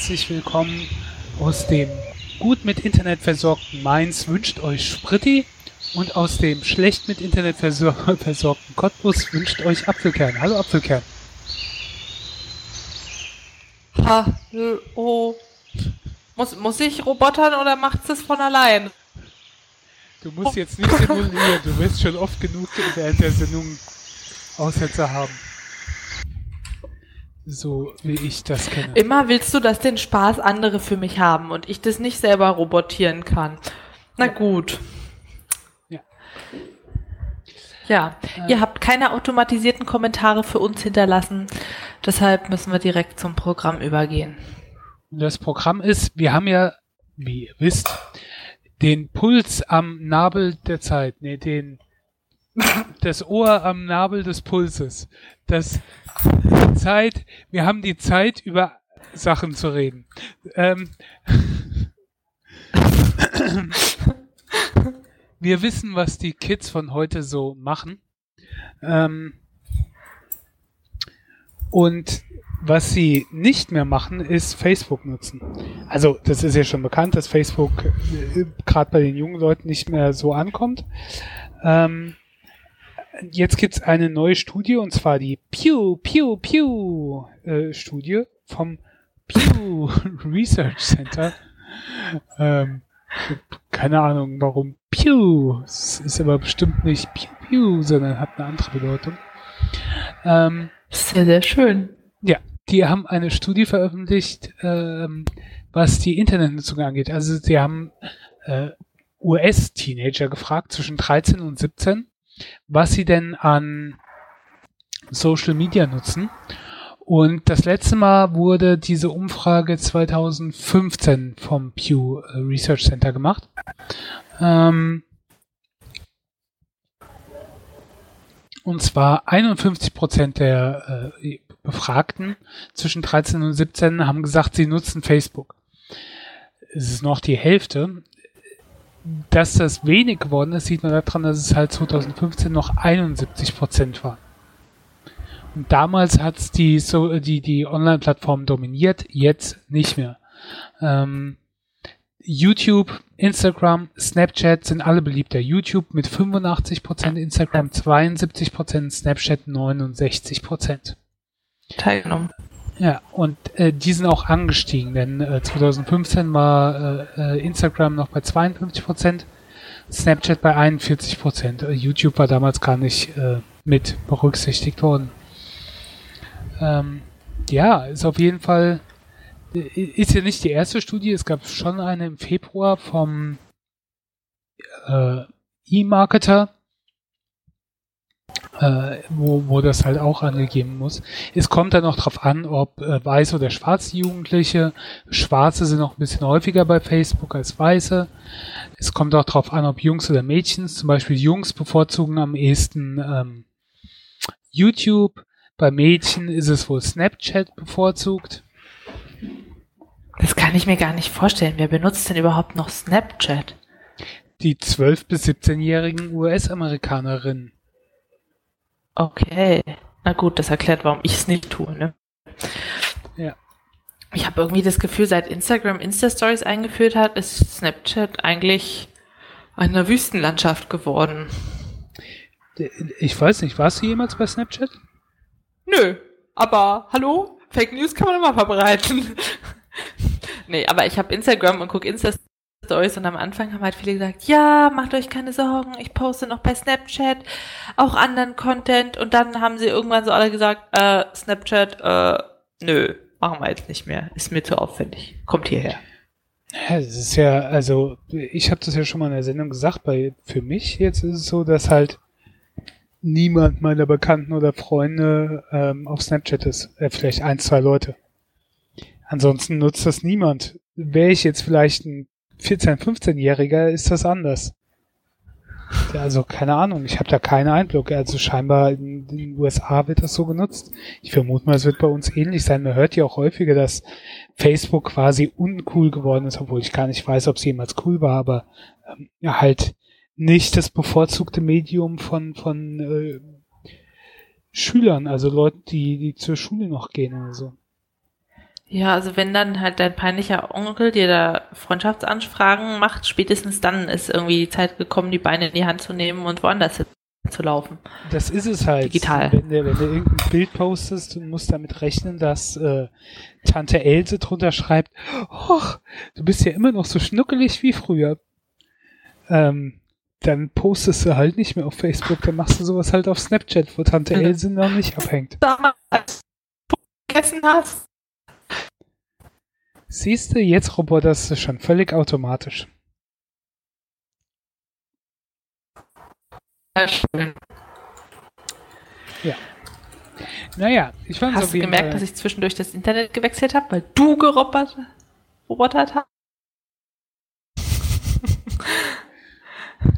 herzlich willkommen aus dem gut mit Internet versorgten Mainz wünscht euch Spritti und aus dem schlecht mit Internet versor versorgten Cottbus wünscht euch Apfelkern. Hallo Apfelkern. Hallo. Muss, muss ich robotern oder macht's das von allein? Du musst jetzt nicht simulieren, du wirst schon oft genug während der Sendung Aussetzer haben. So wie ich das kenne. Immer willst du, dass den Spaß andere für mich haben und ich das nicht selber robotieren kann. Na gut. Ja. Ja, Äh. ihr habt keine automatisierten Kommentare für uns hinterlassen. Deshalb müssen wir direkt zum Programm übergehen. Das Programm ist, wir haben ja, wie ihr wisst, den Puls am Nabel der Zeit, nee, den das Ohr am Nabel des Pulses. Das die Zeit, wir haben die Zeit über Sachen zu reden. Ähm, wir wissen, was die Kids von heute so machen. Ähm, und was sie nicht mehr machen, ist Facebook nutzen. Also das ist ja schon bekannt, dass Facebook äh, gerade bei den jungen Leuten nicht mehr so ankommt. Ähm, jetzt gibt's eine neue Studie und zwar die Pew Pew Pew äh, Studie vom Pew Research Center. Ähm, keine Ahnung, warum Pew. Es ist aber bestimmt nicht Pew Pew, sondern hat eine andere Bedeutung. Ähm, Sehr, sehr schön. ja, die haben eine Studie veröffentlicht, ähm, was die Internetnutzung angeht. Also sie haben äh, US-Teenager gefragt zwischen 13 und 17, was sie denn an Social Media nutzen. Und das letzte Mal wurde diese Umfrage 2015 vom Pew äh, Research Center gemacht. Ähm, und zwar 51 Prozent der äh, Befragten zwischen 13 und 17 haben gesagt, sie nutzen Facebook. Es ist noch die Hälfte. Dass das wenig geworden ist, sieht man daran, dass es halt 2015 noch 71 Prozent war. Und damals hat es die, so, die, die Online-Plattform dominiert, jetzt nicht mehr. Ähm, YouTube, Instagram, Snapchat sind alle beliebter. YouTube mit 85%, Instagram 72%, Snapchat 69%. Teilgenommen. Ja, und äh, die sind auch angestiegen, denn äh, 2015 war äh, äh, Instagram noch bei 52%, Snapchat bei 41%. Äh, YouTube war damals gar nicht äh, mit berücksichtigt worden. Ähm, ja, ist auf jeden Fall, äh, ist ja nicht die erste Studie, es gab schon eine im Februar vom äh, E-Marketer, äh, wo, wo das halt auch angegeben muss. Es kommt dann noch drauf an, ob äh, weiße oder schwarze Jugendliche. Schwarze sind noch ein bisschen häufiger bei Facebook als weiße. Es kommt auch drauf an, ob Jungs oder Mädchen. Zum Beispiel Jungs bevorzugen am ehesten ähm, YouTube. Bei Mädchen ist es wohl Snapchat bevorzugt. Das kann ich mir gar nicht vorstellen. Wer benutzt denn überhaupt noch Snapchat? Die 12- bis 17-jährigen US-Amerikanerinnen. Okay. Na gut, das erklärt, warum ich es nicht tue, ne? Ja. Ich habe irgendwie das Gefühl, seit Instagram Insta-Stories eingeführt hat, ist Snapchat eigentlich eine Wüstenlandschaft geworden. Ich weiß nicht, warst du jemals bei Snapchat? Nö, aber hallo? Fake News kann man immer verbreiten. nee, aber ich habe Instagram und gucke Insta-Stories und am Anfang haben halt viele gesagt, ja, macht euch keine Sorgen, ich poste noch bei Snapchat auch anderen Content und dann haben sie irgendwann so alle gesagt, äh, Snapchat, äh, nö, machen wir jetzt nicht mehr, ist mir zu aufwendig, kommt hierher. Ja, es ist ja, also ich habe das ja schon mal in der Sendung gesagt, bei für mich jetzt ist es so, dass halt niemand meiner Bekannten oder Freunde ähm, auf Snapchat ist. Äh, vielleicht ein, zwei Leute. Ansonsten nutzt das niemand. Wäre ich jetzt vielleicht ein 14-, 15-Jähriger, ist das anders. Also keine Ahnung, ich habe da keinen Einblick. Also scheinbar in, den USA wird das so genutzt. Ich vermute mal, es wird bei uns ähnlich sein. Man hört ja auch häufiger, dass Facebook quasi uncool geworden ist, obwohl ich gar nicht weiß, ob es jemals cool war, aber ähm, halt nicht das bevorzugte Medium von, von äh, Schülern, also Leuten, die, die zur Schule noch gehen oder so. Ja, also wenn dann halt dein peinlicher Onkel dir da Freundschaftsanfragen macht, spätestens dann ist irgendwie die Zeit gekommen, die Beine in die Hand zu nehmen und woanders zu laufen. Das ist es halt. Digital. Wenn du, wenn du irgendein Bild postest und musst damit rechnen, dass äh, Tante Else drunter schreibt, Och, du bist ja immer noch so schnuckelig wie früher. Ähm, dann postest du halt nicht mehr auf Facebook, dann machst du sowas halt auf Snapchat, wo Tante. Else noch nicht abhängt. Damals, vergessen hast. Siehst du, jetzt roboterst du schon völlig automatisch. Ja, schön. Naja, ich fand Hast du gemerkt, Fall. dass ich zwischendurch das Internet gewechselt habe, weil du gerobert, robotert hast?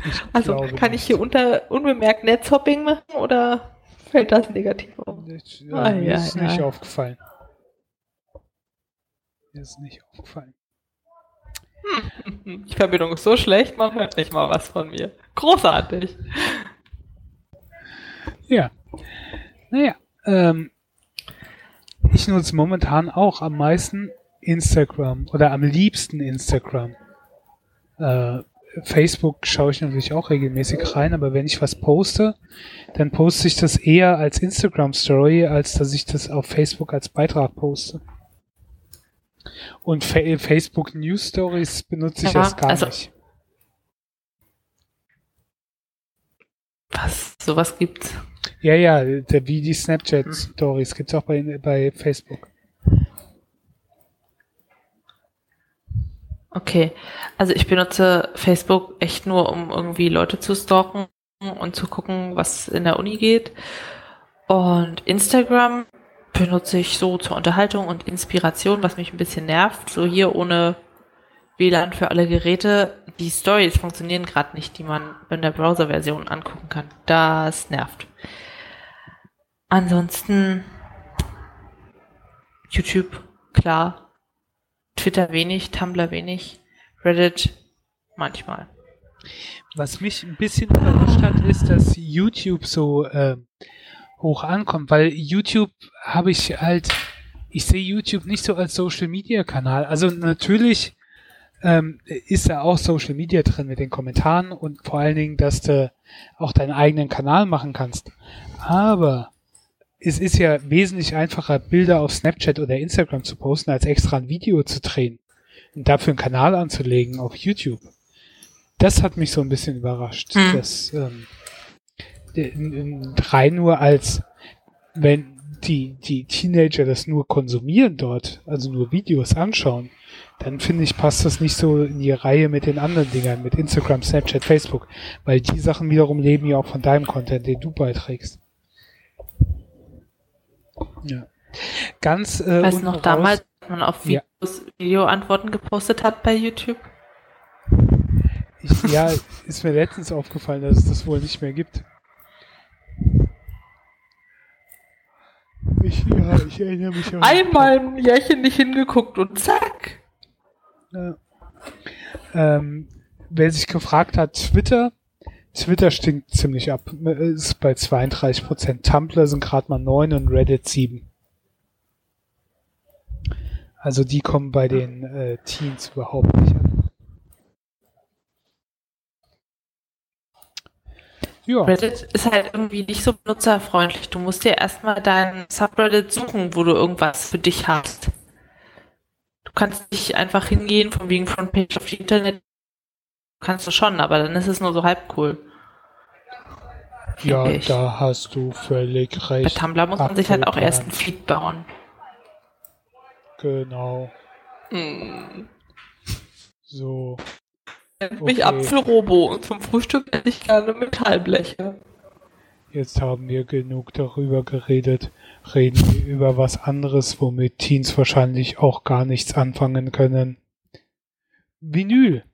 ich Also kann ich nicht. hier unter unbemerkt Netzhopping machen oder fällt das negativ auf? Ich, ja, Ah, mir ja, ist nicht ja. aufgefallen. Mir ist nicht aufgefallen. Die Verbindung ist so schlecht, man hört nicht mal was von mir. Großartig. Ja. Naja, ähm, ich nutze momentan auch am meisten Instagram oder am liebsten Instagram. Äh, Facebook schaue ich natürlich auch regelmäßig rein, aber wenn ich was poste, dann poste ich das eher als Instagram Story, als dass ich das auf Facebook als Beitrag poste. Und Fa Facebook News Stories benutze ich Ja, erst gar also- nicht. Was? Sowas gibt's. Ja, ja, der, wie die Snapchat Stories gibt's auch bei, bei Facebook. Okay. Also ich benutze Facebook echt nur, um irgendwie Leute zu stalken und zu gucken, was in der Uni geht. Und Instagram benutze ich so zur Unterhaltung und Inspiration, was mich ein bisschen nervt. So hier ohne WLAN für alle Geräte. Die Stories funktionieren gerade nicht, die man in der Browser-Version angucken kann. Das nervt. Ansonsten YouTube, klar. Twitter wenig, Tumblr wenig, Reddit manchmal. Was mich ein bisschen überrascht hat, ist, dass YouTube so äh, hoch ankommt, weil YouTube habe ich halt, ich sehe YouTube nicht so als Social Media Kanal. Also natürlich ähm, ist da auch Social Media drin mit den Kommentaren und vor allen Dingen, dass du auch deinen eigenen Kanal machen kannst. Aber es ist ja wesentlich einfacher, Bilder auf Snapchat oder Instagram zu posten, als extra ein Video zu drehen und dafür einen Kanal anzulegen auf YouTube. Das hat mich so ein bisschen überrascht, Hm. dass ähm, rein nur als wenn die, die Teenager das nur konsumieren dort, also nur Videos anschauen, dann finde ich, passt das nicht so in die Reihe mit den anderen Dingern, mit Instagram, Snapchat, Facebook, weil die Sachen wiederum leben ja auch von deinem Content, den du beiträgst. Ja. Ganz äh, Weißt noch raus- damals, als man auf Ja. Videos, Videoantworten gepostet hat bei YouTube? Ich, ja, ist mir letztens aufgefallen, dass es das wohl nicht mehr gibt. Ich, ja, ich erinnere mich auch. Einmal ein Jährchen nicht hingeguckt und zack. Ja. Ähm, wer sich gefragt hat, Twitter, Twitter stinkt ziemlich ab. Ist bei 32 Prozent. Tumblr sind gerade mal 9 und Reddit 7. Also die kommen bei den äh, Teens überhaupt nicht an. Ja, Reddit ist halt irgendwie nicht so benutzerfreundlich. Du musst dir erstmal dein Subreddit suchen, wo du irgendwas für dich hast. Du kannst nicht einfach hingehen, von wegen Frontpage auf die Internet. Kannst du schon, aber dann ist es nur so halb cool. ja, ich. da hast du völlig Bei recht. Tumblr muss man sich halt auch erst einen. Feed bauen. Genau. Hm. So. Nennt Okay. mich Apfelrobo und zum Frühstück esse ich gerne Metallbleche. Jetzt haben wir genug darüber geredet. Reden wir über was anderes, womit Teens wahrscheinlich auch gar nichts anfangen können. Vinyl.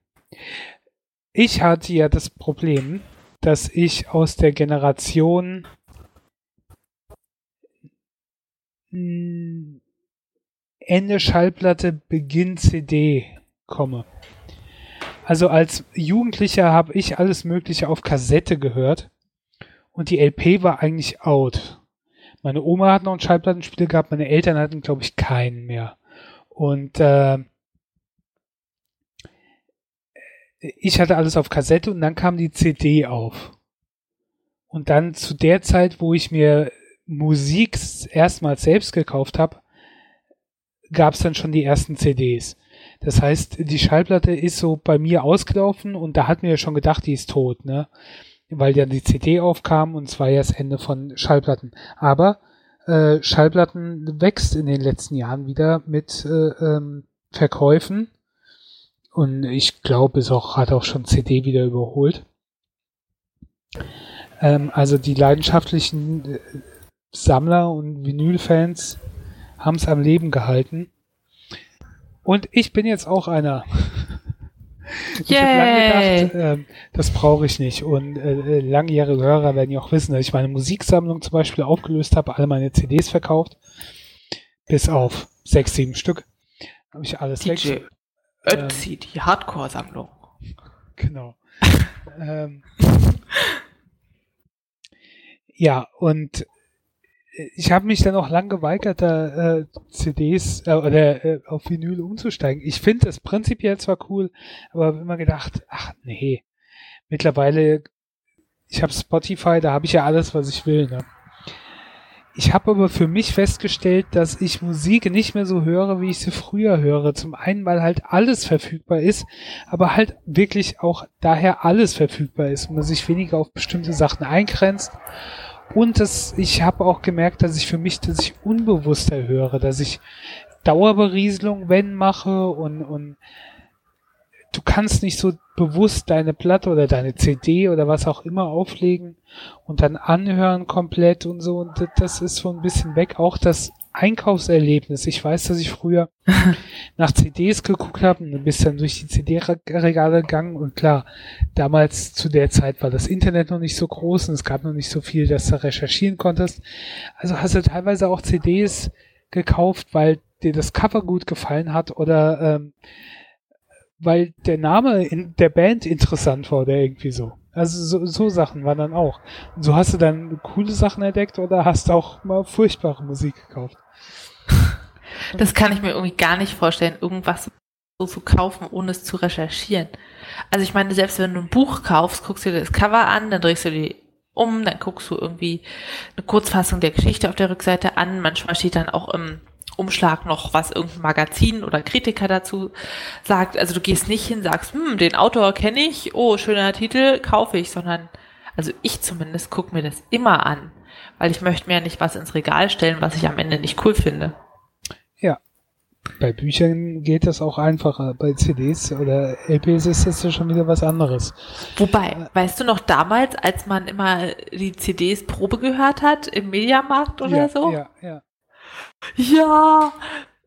Ich hatte ja das Problem, dass ich aus der Generation Ende Schallplatte, Beginn CD komme. Also als Jugendlicher habe ich alles Mögliche auf Kassette gehört und die LP war eigentlich out. Meine Oma hat noch einen Schallplattenspieler gehabt, meine Eltern hatten, glaube ich, keinen mehr. Und äh, ich hatte alles auf Kassette und dann kam die CD auf. Und dann zu der Zeit, wo ich mir Musik erstmals selbst gekauft habe, gab es dann schon die ersten CDs. Das heißt, die Schallplatte ist so bei mir ausgelaufen und da hat mir ja schon gedacht, die ist tot, ne? Weil ja die CD aufkam und es war ja das Ende von Schallplatten. Aber äh, Schallplatten wächst in den letzten Jahren wieder mit äh, ähm, Verkäufen und ich glaube, es auch, hat auch schon CD wieder überholt. Ähm, also die leidenschaftlichen äh, Sammler und Vinylfans haben es am Leben gehalten. Und ich bin jetzt auch einer. ich habe lange gedacht, äh, das brauche ich nicht. Und äh, langjährige Hörer werden ja auch wissen, dass ich meine Musiksammlung zum Beispiel aufgelöst habe, alle meine CDs verkauft. Bis auf sechs, sieben Stück. Habe ich alles DJ weg. Ötzi, ähm, die Hardcore-Sammlung. Genau. ähm, ja, und ich habe mich dann auch lang geweigert, da äh, CDs äh, oder äh, auf Vinyl umzusteigen. Ich finde das prinzipiell zwar cool, aber habe immer gedacht, ach nee, mittlerweile, ich habe Spotify, da habe ich ja alles, was ich will. Ne? Ich habe aber für mich festgestellt, dass ich Musik nicht mehr so höre, wie ich sie früher höre. Zum einen, weil halt alles verfügbar ist, aber halt wirklich auch daher alles verfügbar ist und man sich weniger auf bestimmte Sachen eingrenzt und das, ich habe auch gemerkt, dass ich für mich, dass ich unbewusster höre, dass ich Dauerberieselung, wenn mache und, und du kannst nicht so bewusst deine Platte oder deine CD oder was auch immer auflegen und dann anhören komplett und so. Und das ist so ein bisschen weg. Auch das Einkaufserlebnis. Ich weiß, dass ich früher nach CDs geguckt habe und bist dann durch die CD-Regale gegangen und klar, damals zu der Zeit war das Internet noch nicht so groß und es gab noch nicht so viel, dass du recherchieren konntest. Also hast du teilweise auch CDs gekauft, weil dir das Cover gut gefallen hat oder ähm, weil der Name in der Band interessant war oder irgendwie so. Also so, so Sachen waren dann auch. Und so hast du dann coole Sachen entdeckt oder hast auch mal furchtbare Musik gekauft. Das kann ich mir irgendwie gar nicht vorstellen, irgendwas so zu kaufen, ohne es zu recherchieren. Also ich meine, selbst wenn du ein Buch kaufst, guckst du dir das Cover an, dann drehst du die um, dann guckst du irgendwie eine Kurzfassung der Geschichte auf der Rückseite an. Manchmal steht dann auch im Umschlag noch, was irgendein Magazin oder Kritiker dazu sagt. Also du gehst nicht hin, sagst, hm, den Autor kenne ich, oh, schöner Titel, kaufe ich, sondern, also ich zumindest gucke mir das immer an, weil ich möchte mir ja nicht was ins Regal stellen, was ich am Ende nicht cool finde. Ja. Bei Büchern geht das auch einfacher. Bei CDs oder LPs ist das ja schon wieder was anderes. Wobei, weißt du noch damals, als man immer die CDs Probe gehört hat im Mediamarkt oder ja, so? Ja, ja. Ja.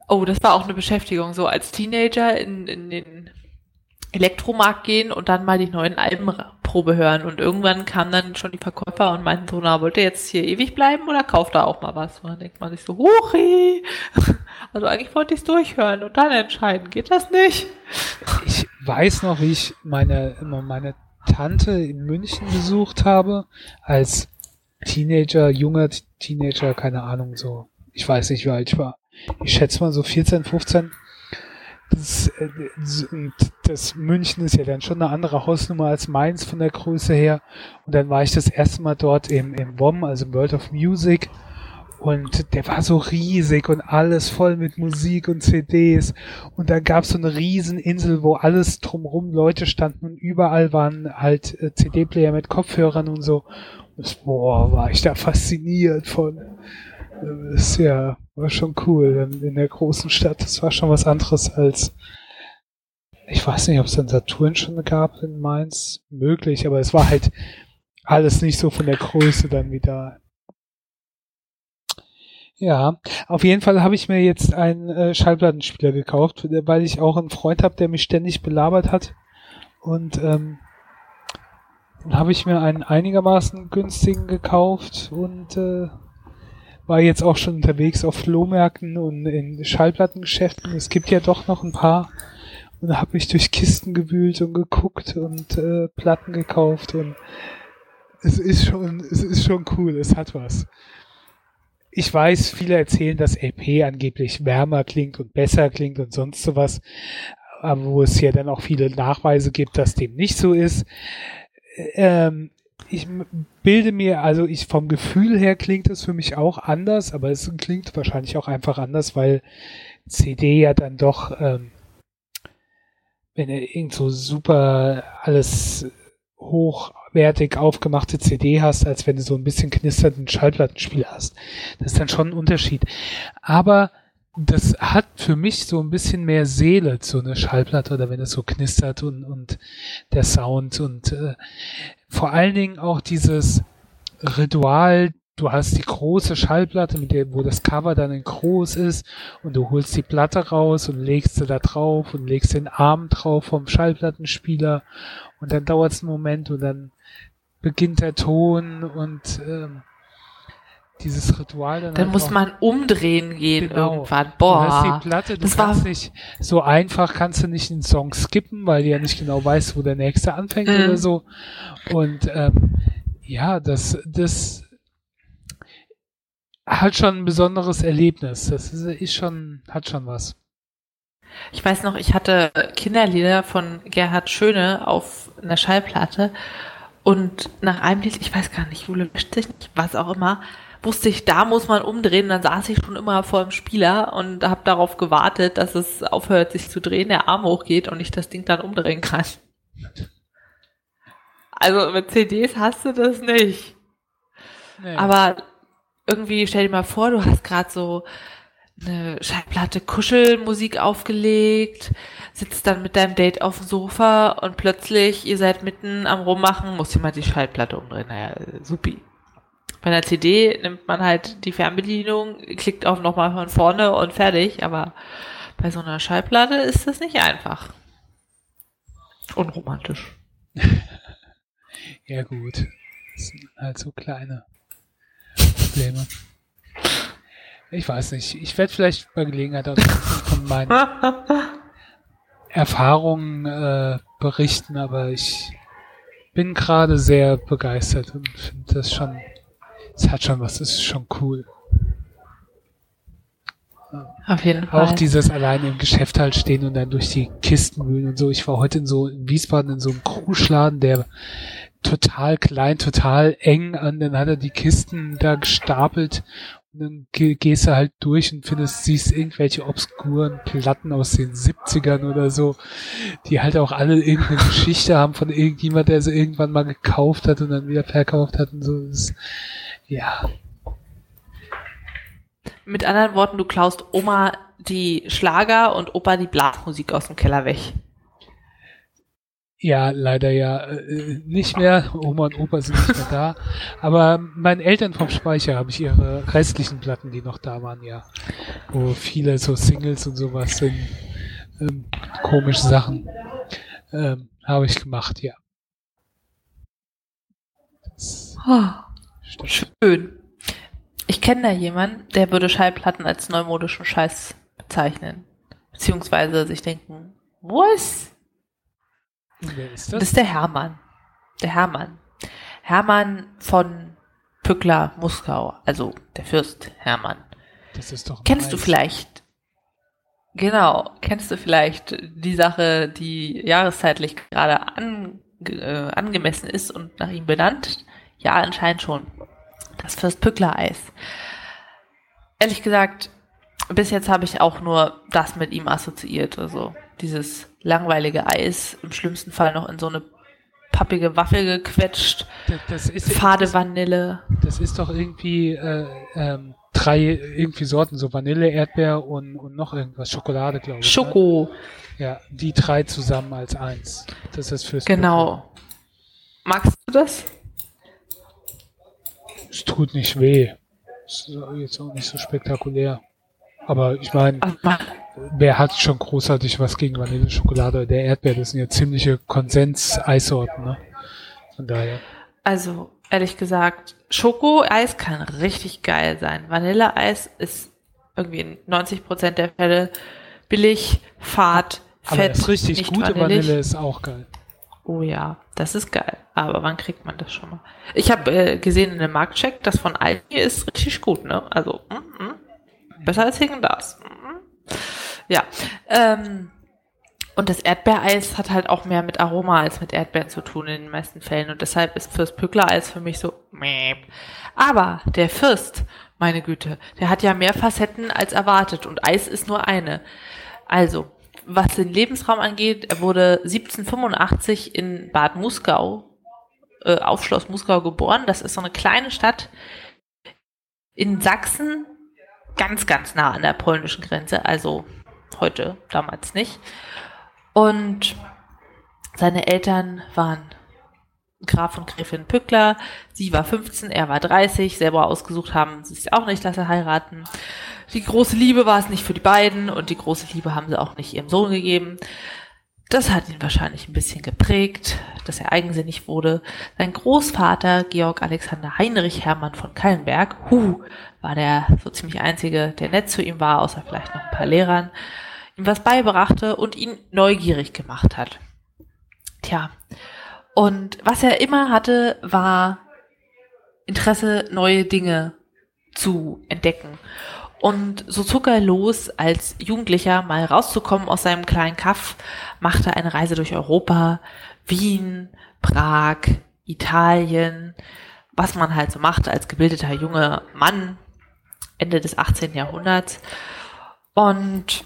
Oh, das war auch eine Beschäftigung, so als Teenager in, in den Elektromarkt gehen und dann mal die neuen Albenprobe hören. Und irgendwann kamen dann schon die Verkäufer und meinten so, na, wollt ihr jetzt hier ewig bleiben oder kauft da auch mal was? Und dann denkt man sich so, Huchi! Also eigentlich wollte ich es durchhören und dann entscheiden. Geht das nicht? Ich weiß noch, wie ich meine, meine Tante in München besucht habe, als Teenager, junger Teenager, keine Ahnung, so, ich weiß nicht, wie alt ich war. Ich schätze mal so 14, 15 das, äh, das München ist ja dann schon eine andere Hausnummer als Mainz von der Größe her. Und dann war ich das erste Mal dort im, im WOM, also World of Music. Und der war so riesig und alles voll mit Musik und CDs. Und da gab es so eine Rieseninsel, wo alles drumrum Leute standen und überall waren halt äh, CD-Player mit Kopfhörern und so. Und boah, war ich da fasziniert von. Das ist ja, war schon cool in der großen Stadt. Das war schon was anderes als, ich weiß nicht, ob es einen Saturn schon gab in Mainz. Möglich, aber es war halt alles nicht so von der Größe dann wieder. Ja, auf jeden Fall habe ich mir jetzt einen äh, Schallplattenspieler gekauft, weil ich auch einen Freund habe, der mich ständig belabert hat. Und ähm, dann habe ich mir einen einigermaßen günstigen gekauft und äh, war jetzt auch schon unterwegs auf Flohmärkten und in Schallplattengeschäften. Es gibt ja doch noch ein paar. Und habe mich durch Kisten gewühlt und geguckt und äh, Platten gekauft und es ist schon, es ist schon cool, es hat was. ich weiß, viele erzählen, dass LP angeblich wärmer klingt und besser klingt und sonst sowas, aber wo es ja dann auch viele Nachweise gibt, dass dem nicht so ist. Ähm, ich bilde mir, also ich vom Gefühl her klingt es für mich auch anders, aber es klingt wahrscheinlich auch einfach anders, weil CD ja dann doch, ähm, wenn er irgend so super alles hochwertig aufgemachte CD hast, als wenn du so ein bisschen knisternden Schallplattenspiel hast. Das ist dann schon ein Unterschied. Aber das hat für mich so ein bisschen mehr Seele, so eine Schallplatte oder wenn es so knistert und, und der Sound und äh, vor allen Dingen auch dieses Ritual, du hast die große Schallplatte, mit der, wo das Cover dann in groß ist und du holst die Platte raus und legst sie da drauf und legst den Arm drauf vom Schallplattenspieler. Und dann dauert es einen Moment und dann beginnt der Ton und ähm, dieses Ritual dann. Dann halt muss man umdrehen gehen genau. irgendwann. Boah. Du hast die Platte, du das kannst nicht, so einfach kannst du nicht einen Song skippen, weil du ja nicht genau weißt, wo der nächste anfängt mhm. oder so. Und ähm, ja, das, das hat schon ein besonderes Erlebnis. Das ist, ist schon, hat schon was. Ich weiß noch, ich hatte Kinderlieder von Gerhard Schöne auf einer Schallplatte und nach einem Lied, ich weiß gar nicht, Jule nicht, was auch immer, wusste ich, da muss man umdrehen. Dann saß ich schon immer vor dem Spieler und habe darauf gewartet, dass es aufhört, sich zu drehen, der Arm hochgeht und ich das Ding dann umdrehen kann. Also mit CDs hast du das nicht. Nee. Aber irgendwie stell dir mal vor, du hast gerade so eine Schallplatte Kuschelmusik aufgelegt, sitzt dann mit deinem Date auf dem Sofa und plötzlich, ihr seid mitten am Rummachen, muss jemand die Schallplatte umdrehen. Naja, supi. Bei einer CD nimmt man halt die Fernbedienung, klickt auf nochmal von vorne und fertig, aber bei so einer Schallplatte ist das nicht einfach. Unromantisch. ja gut. Das sind halt so kleine Probleme. Ich weiß nicht. Ich werde vielleicht bei Gelegenheit auch von meinen Erfahrungen äh, berichten, aber ich bin gerade sehr begeistert und finde das schon es hat schon was, ist schon cool. Auf jeden Fall. Auch dieses alleine im Geschäft halt stehen und dann durch die Kisten wühlen und so. Ich war heute in so in Wiesbaden in so einem Kruschladen, der total klein, total eng und dann hat er die Kisten da gestapelt dann gehst du halt durch und findest, siehst irgendwelche obskuren Platten aus den 70ern oder so, die halt auch alle irgendeine Geschichte haben von irgendjemand, der sie irgendwann mal gekauft hat und dann wieder verkauft hat und so. Das ja. Mit anderen Worten, du klaust Oma die Schlager und Opa die Blasmusik aus dem Keller weg. Ja, leider ja äh, nicht mehr. Oma und Opa sind nicht mehr da. Aber meinen Eltern vom Speicher habe ich ihre restlichen Platten, die noch da waren, ja. Wo viele so Singles und sowas sind. Ähm, komische Sachen. Ähm, habe ich gemacht, ja. Oh. Schön. Ich kenne da jemanden, der würde Schallplatten als neumodischen Scheiß bezeichnen. Beziehungsweise sich denken, was? Wer ist das? Das ist der Hermann. Der Hermann. Hermann von Pückler Muskau, also der Fürst Hermann. Das ist doch. Kennst nice. du vielleicht? Genau, kennst du vielleicht die Sache, die jahreszeitlich gerade an, äh, angemessen ist und nach ihm benannt? Ja, anscheinend schon. Das Fürst-Pückler-Eis. Ehrlich gesagt, bis jetzt habe ich auch nur das mit ihm assoziiert. Also dieses langweilige Eis, im schlimmsten Fall noch in so eine pappige Waffel gequetscht. Das, das ist, Fade das, Vanille. Das ist doch irgendwie äh, ähm, drei irgendwie Sorten, so Vanille, Erdbeer und, und noch irgendwas, Schokolade, glaube ich. Ne? Schoko. Ne? Ja, die drei zusammen als eins. Das ist fürs Genau. Magst du das? es tut nicht weh. Ist jetzt auch nicht so spektakulär. Aber ich meine, wer hat schon großartig was gegen Vanilleschokolade? Der Erdbeer, das sind ja ziemliche Konsens-Eissorten, ne? Von daher. Also, ehrlich gesagt, Schokoeis kann richtig geil sein. Vanilleeis ist irgendwie in 90 Prozent der Fälle billig, fad, Aber fett. Aber das richtig gute vanillig. Vanille ist auch geil. Oh ja, das ist geil. Aber wann kriegt man das schon mal? Ich habe äh, gesehen in dem Marktcheck, das von Aldi ist richtig gut, ne? Also mm, mm, besser als Hicken das. Mm, ja. Ähm, und das Erdbeereis hat halt auch mehr mit Aroma als mit Erdbeeren zu tun in den meisten Fällen. Und deshalb ist Fürst Pückler-Eis für mich so. Mäh. Aber der Fürst, meine Güte, der hat ja mehr Facetten als erwartet. Und Eis ist nur eine. Also, was den Lebensraum angeht, er wurde 1785 in Bad Muskau, äh, auf Schloss Muskau geboren. Das ist so eine kleine Stadt in Sachsen, ganz, ganz nah an der polnischen Grenze. Also heute, damals nicht. Und seine Eltern waren Graf und Gräfin Pückler. Sie war 15, er war 30, selber ausgesucht haben sie sich auch nicht, dass er heiraten. Die große Liebe war es nicht für die beiden und die große Liebe haben sie auch nicht ihrem Sohn gegeben. Das hat ihn wahrscheinlich ein bisschen geprägt, dass er eigensinnig wurde. Sein Großvater, Georg Alexander Heinrich Hermann von Kallenberg, hu, war der so ziemlich einzige, der nett zu ihm war, außer vielleicht noch ein paar Lehrern, ihm was beibrachte und ihn neugierig gemacht hat. Tja, und was er immer hatte, war Interesse, neue Dinge zu entdecken. Und so zog er los, als Jugendlicher mal rauszukommen aus seinem kleinen Kaff, machte eine Reise durch Europa, Wien, Prag, Italien, was man halt so macht als gebildeter junger Mann Ende des 18. Jahrhunderts. Und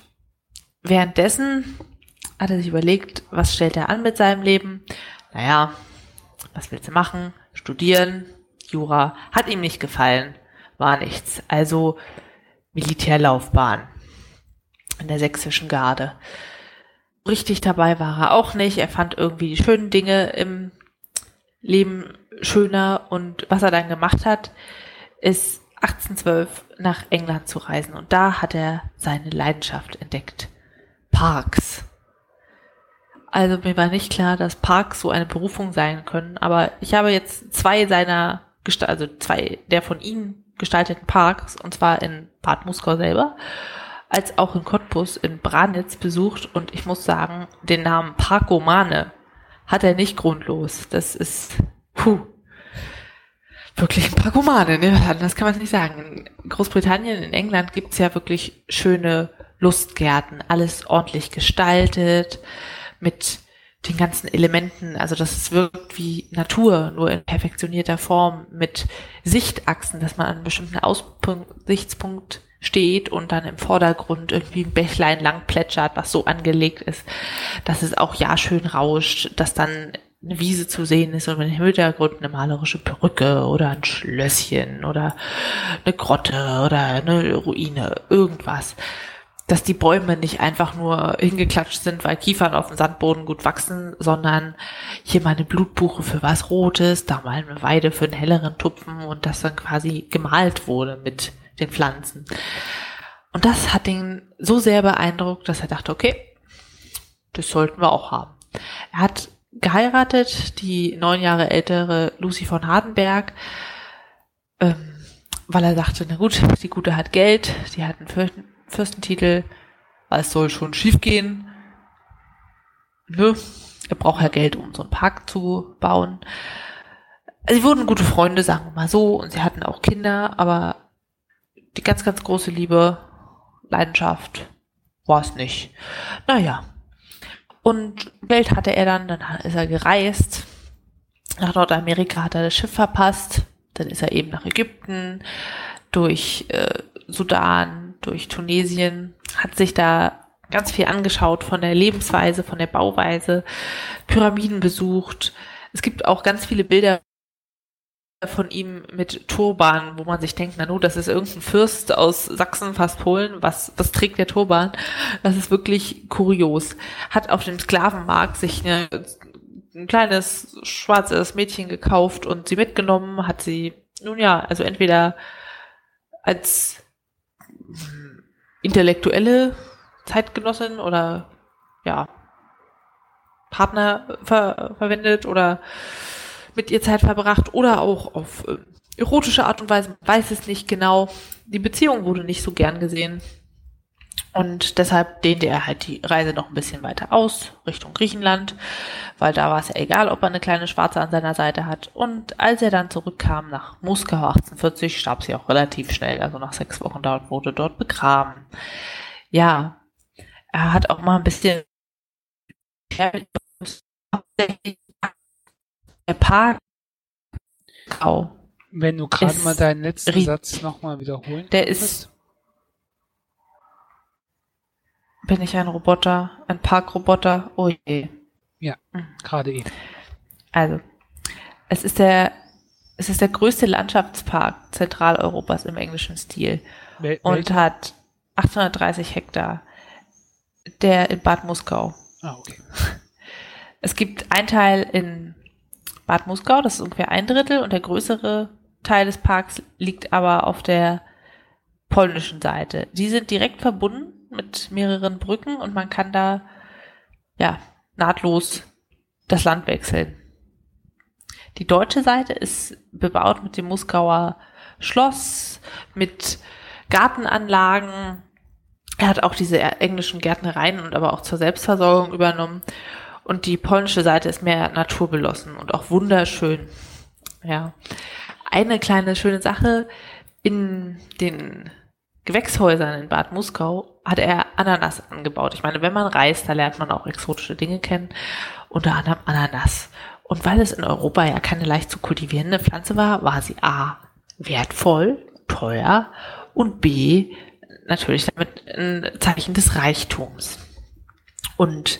währenddessen hat er sich überlegt, was stellt er an mit seinem Leben? Naja, was willst du machen? Studieren, Jura, hat ihm nicht gefallen, war nichts. Also Militärlaufbahn in der sächsischen Garde. Richtig dabei war er auch nicht. Er fand irgendwie die schönen Dinge im Leben schöner und was er dann gemacht hat, ist 1812 nach England zu reisen und da hat er seine Leidenschaft entdeckt. Parks. Also mir war nicht klar, dass Parks so eine Berufung sein können, aber ich habe jetzt zwei seiner, also zwei der von ihm gestalteten Parks, und zwar in Bad Muskau selber, als auch in Cottbus in Branitz besucht und ich muss sagen, den Namen Parkomane hat er nicht grundlos. Das ist, puh, wirklich ein Parkomane, ne? das kann man nicht sagen. In Großbritannien, in England gibt's ja wirklich schöne Lustgärten, alles ordentlich gestaltet, mit den ganzen Elementen, also dass es wirkt wie Natur, nur in perfektionierter Form, mit Sichtachsen, dass man an einem bestimmten Aussichtspunkt steht und dann im Vordergrund irgendwie ein Bächlein lang plätschert, was so angelegt ist, dass es auch ja schön rauscht, dass dann eine Wiese zu sehen ist und im Hintergrund eine malerische Perücke oder ein Schlösschen oder eine Grotte oder eine Ruine, irgendwas dass die Bäume nicht einfach nur hingeklatscht sind, weil Kiefern auf dem Sandboden gut wachsen, sondern hier mal eine Blutbuche für was Rotes, da mal eine Weide für einen helleren Tupfen und das dann quasi gemalt wurde mit den Pflanzen. Und das hat ihn so sehr beeindruckt, dass er dachte, okay, das sollten wir auch haben. Er hat geheiratet, die neun Jahre ältere Lucy von Hardenberg, ähm, weil er dachte, na gut, die Gute hat Geld, die hat einen Fürstentitel, es soll schon schief gehen. Nö, er braucht ja Geld, um so einen Park zu bauen. Sie wurden gute Freunde, sagen wir mal so, und sie hatten auch Kinder, aber die ganz, ganz große Liebe, Leidenschaft war es nicht. Naja. Und Geld hatte er dann, dann ist er gereist. Nach Nordamerika hat er das Schiff verpasst. Dann ist er eben nach Ägypten, durch äh, Sudan, durch Tunesien, hat sich da ganz viel angeschaut von der Lebensweise, von der Bauweise, Pyramiden besucht. Es gibt auch ganz viele Bilder von ihm mit Turban, wo man sich denkt, na nu, das ist irgendein Fürst aus Sachsen, fast Polen, was, was trägt der Turban? Das ist wirklich kurios. Hat auf dem Sklavenmarkt sich eine, ein kleines schwarzes Mädchen gekauft und sie mitgenommen, hat sie, nun ja, also entweder als intellektuelle Zeitgenossin oder ja Partner ver verwendet oder mit ihr Zeit verbracht oder auch auf äh, erotische Art und Weise, weiß es nicht genau. Die Beziehung wurde nicht so gern gesehen. Und deshalb dehnte er halt die Reise noch ein bisschen weiter aus, Richtung Griechenland, weil da war es ja egal, ob er eine kleine Schwarze an seiner Seite hat. Und als er dann zurückkam nach Moskau 1840, starb sie auch relativ schnell, also nach sechs Wochen dort, wurde dort begraben. Ja, er hat auch mal ein bisschen der Park. Wenn du gerade mal deinen letzten Satz nochmal wiederholen Der ist Bin ich ein Roboter? Ein Parkroboter? Oh je. Ja, mhm. gerade eben. Also, es ist der, es ist der größte Landschaftspark Zentraleuropas im englischen Stil Wel und hat 830 Hektar. Der in Bad Muskau. Ah, okay. Es gibt einen Teil in Bad Muskau, das ist ungefähr ein Drittel, und der größere Teil des Parks liegt aber auf der polnischen Seite. Die sind direkt verbunden mit mehreren Brücken und man kann da ja nahtlos das Land wechseln. Die deutsche Seite ist bebaut mit dem Muskauer Schloss, mit Gartenanlagen. Er hat auch diese englischen Gärtnereien und aber auch zur Selbstversorgung übernommen. Und die polnische Seite ist mehr naturbelassen und auch wunderschön. Ja. Eine kleine schöne Sache in den Gewächshäusern in Bad Muskau hat er Ananas angebaut. Ich meine, wenn man reist, da lernt man auch exotische Dinge kennen, unter anderem Ananas. Und weil es in Europa ja keine leicht zu kultivierende Pflanze war, war sie A wertvoll, teuer und B natürlich damit ein Zeichen des Reichtums. Und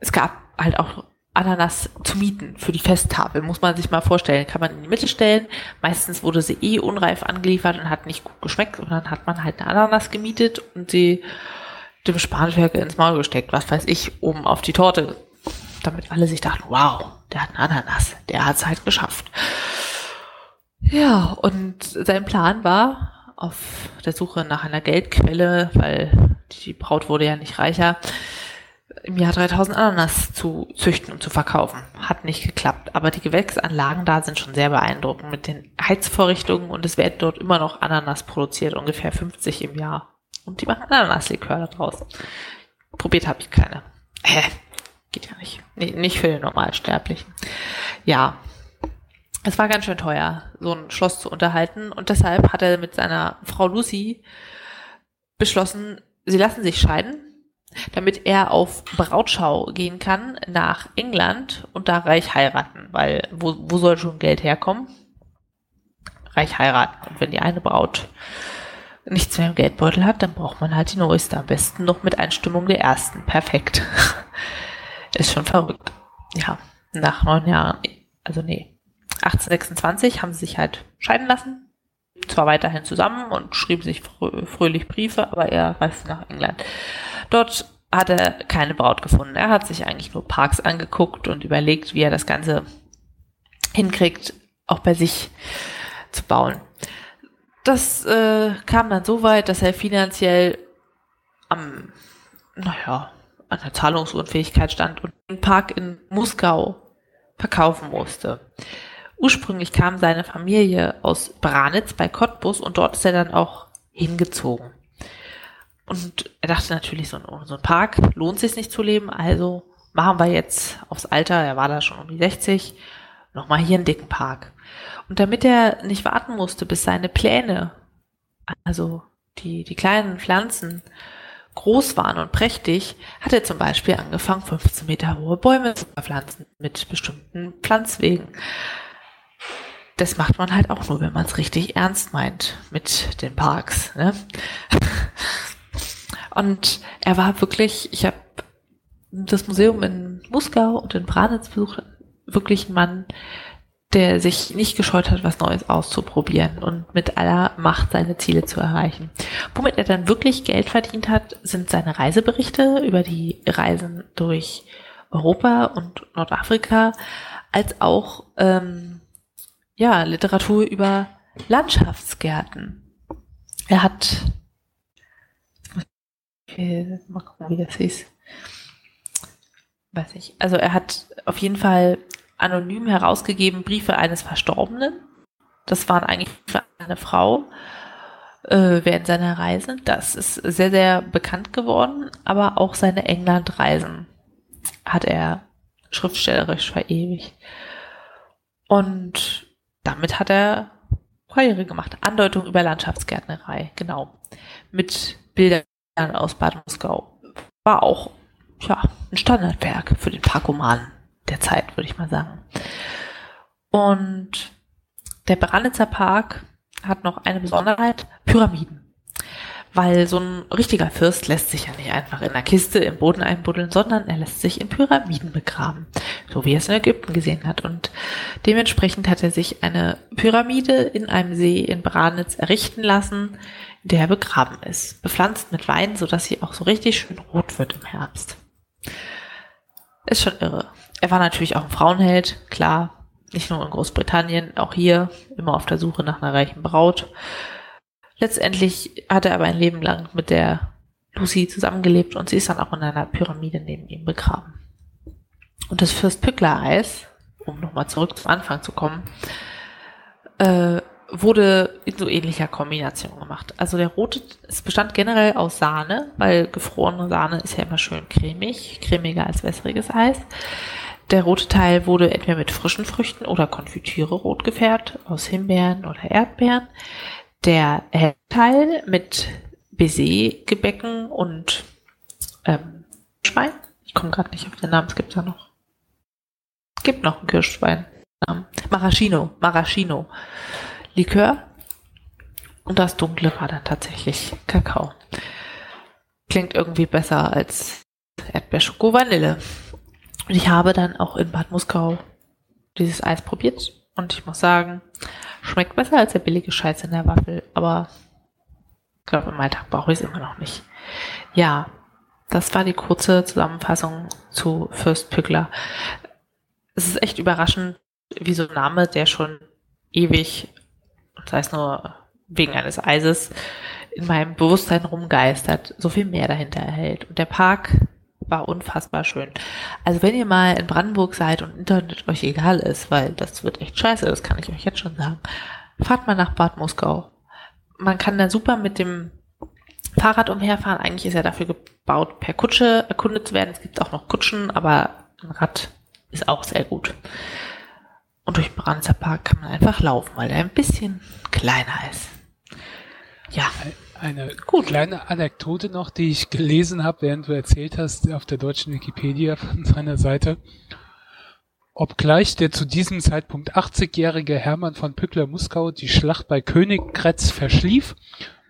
es gab halt auch Ananas zu mieten für die Festtafel. Muss man sich mal vorstellen. Kann man in die Mitte stellen. Meistens wurde sie eh unreif angeliefert und hat nicht gut geschmeckt. Und dann hat man halt eine Ananas gemietet und sie dem Spanferkel ins Maul gesteckt. Was weiß ich, oben auf die Torte. Damit alle sich dachten, wow, der hat eine Ananas. Der hat es halt geschafft. Ja, und sein Plan war, auf der Suche nach einer Geldquelle, weil die Braut wurde ja nicht reicher, im Jahr 3000 Ananas zu züchten und zu verkaufen. Hat nicht geklappt. Aber die Gewächsanlagen da sind schon sehr beeindruckend mit den Heizvorrichtungen und es werden dort immer noch Ananas produziert, ungefähr 50 im Jahr. Und die machen Ananaslikör da draußen. Probiert habe ich keine. Hä? Geht ja nicht. Nee, nicht für den Normalsterblichen. Ja. Es war ganz schön teuer, so ein Schloss zu unterhalten. Und deshalb hat er mit seiner Frau Lucy beschlossen, sie lassen sich scheiden damit er auf Brautschau gehen kann nach England und da reich heiraten, weil wo, wo soll schon Geld herkommen? Reich heiraten. Und wenn die eine Braut nichts mehr im Geldbeutel hat, dann braucht man halt die neueste. Am besten noch mit Einstimmung der ersten. Perfekt. Ist schon verrückt. Ja, nach neun Jahren, also nee, 1826 haben sie sich halt scheiden lassen. Zwar weiterhin zusammen und schrieben sich frö fröhlich Briefe, aber er reiste nach England. Dort hat er keine Braut gefunden. Er hat sich eigentlich nur Parks angeguckt und überlegt, wie er das Ganze hinkriegt, auch bei sich zu bauen. Das äh, kam dann so weit, dass er finanziell am, naja, an der Zahlungsunfähigkeit stand und den Park in Muskau verkaufen musste. Ursprünglich kam seine Familie aus Branitz bei Cottbus und dort ist er dann auch hingezogen. Und er dachte natürlich, so ein, so ein Park lohnt sich nicht zu leben, also machen wir jetzt aufs Alter, er war da schon um die 60, nochmal hier einen dicken Park. Und damit er nicht warten musste, bis seine Pläne, also die, die kleinen Pflanzen, groß waren und prächtig, hat er zum Beispiel angefangen, 15 Meter hohe Bäume zu pflanzen mit bestimmten Pflanzwegen. Das macht man halt auch nur, wenn man es richtig ernst meint mit den Parks. Ne? Und er war wirklich, ich habe das Museum in Muskau und in Branitz besucht, wirklich ein Mann, der sich nicht gescheut hat, was Neues auszuprobieren und mit aller Macht seine Ziele zu erreichen. Womit er dann wirklich Geld verdient hat, sind seine Reiseberichte über die Reisen durch Europa und Nordafrika, als auch ähm, ja Literatur über Landschaftsgärten. Er hat Okay, mal gucken, wie das hieß. Weiß ich. Also er hat auf jeden Fall anonym herausgegeben Briefe eines Verstorbenen. Das waren eigentlich für eine Frau. äh, während seiner Reisen. Das ist sehr, sehr bekannt geworden, aber auch seine Englandreisen hat er schriftstellerisch verewigt. Und damit hat er Karriere gemacht. Andeutung über Landschaftsgärtnerei, genau. Mit Bildern aus Bad Moskau. War auch ja, ein Standardwerk für den Parkoman der Zeit, würde ich mal sagen. Und der Branitzer Park hat noch eine Besonderheit, Pyramiden. Weil so ein richtiger Fürst lässt sich ja nicht einfach in einer Kiste im Boden einbuddeln, sondern er lässt sich in Pyramiden begraben. So wie er es in Ägypten gesehen hat. Und dementsprechend hat er sich eine Pyramide in einem See in Branitz errichten lassen, in der er begraben ist. Bepflanzt mit Wein, sodass sie auch so richtig schön rot wird im Herbst. Ist schon irre. Er war natürlich auch ein Frauenheld, klar. Nicht nur in Großbritannien, auch hier immer auf der Suche nach einer reichen Braut. Letztendlich hat er aber ein Leben lang mit der Lucy zusammengelebt und sie ist dann auch in einer Pyramide neben ihm begraben. Und das Fürst Pückler Eis, um nochmal zurück zum Anfang zu kommen, äh, wurde in so ähnlicher Kombination gemacht. Also der rote, es bestand generell aus Sahne, weil gefrorene Sahne ist ja immer schön cremig, cremiger als wässriges Eis. Der rote Teil wurde entweder mit frischen Früchten oder Konfitüre rot gefärbt, aus Himbeeren oder Erdbeeren der Teil mit Baiser-Gebäcken und ähm, Schwein. Ich komme gerade nicht auf den Namen, es gibt ja noch. Es gibt noch einen Kirschwein. Maraschino, Maraschino. Likör. Und das Dunkle war dann tatsächlich Kakao. Klingt irgendwie besser als Erdbeerschoko Vanille. Und ich habe dann auch in Bad Muskau dieses Eis probiert. Und ich muss sagen, Schmeckt besser als der billige Scheiß in der Waffel, aber ich glaube, im Alltag brauche ich es immer noch nicht. Ja, das war die kurze Zusammenfassung zu Fürst Pückler. Es ist echt überraschend, wie so ein Name, der schon ewig, sei es nur wegen eines Eises, in meinem Bewusstsein rumgeistert, so viel mehr dahinter erhält. Und der Park war unfassbar schön. Also wenn ihr mal in Brandenburg seid und Internet euch egal ist, weil das wird echt scheiße, das kann ich euch jetzt schon sagen, fahrt mal nach Bad Moskau. Man kann da super mit dem Fahrrad umherfahren. Eigentlich ist er dafür gebaut, per Kutsche erkundet zu werden. Es gibt auch noch Kutschen, aber ein Rad ist auch sehr gut. Und durch den Brandenzer Park kann man einfach laufen, weil er ein bisschen kleiner ist. Ja. Eine Gut. kleine Anekdote noch, die ich gelesen habe, während du erzählt hast, auf der deutschen Wikipedia von seiner Seite. Obgleich der zu diesem Zeitpunkt 80-jährige Hermann von Pückler-Muskau die Schlacht bei Königgrätz verschlief,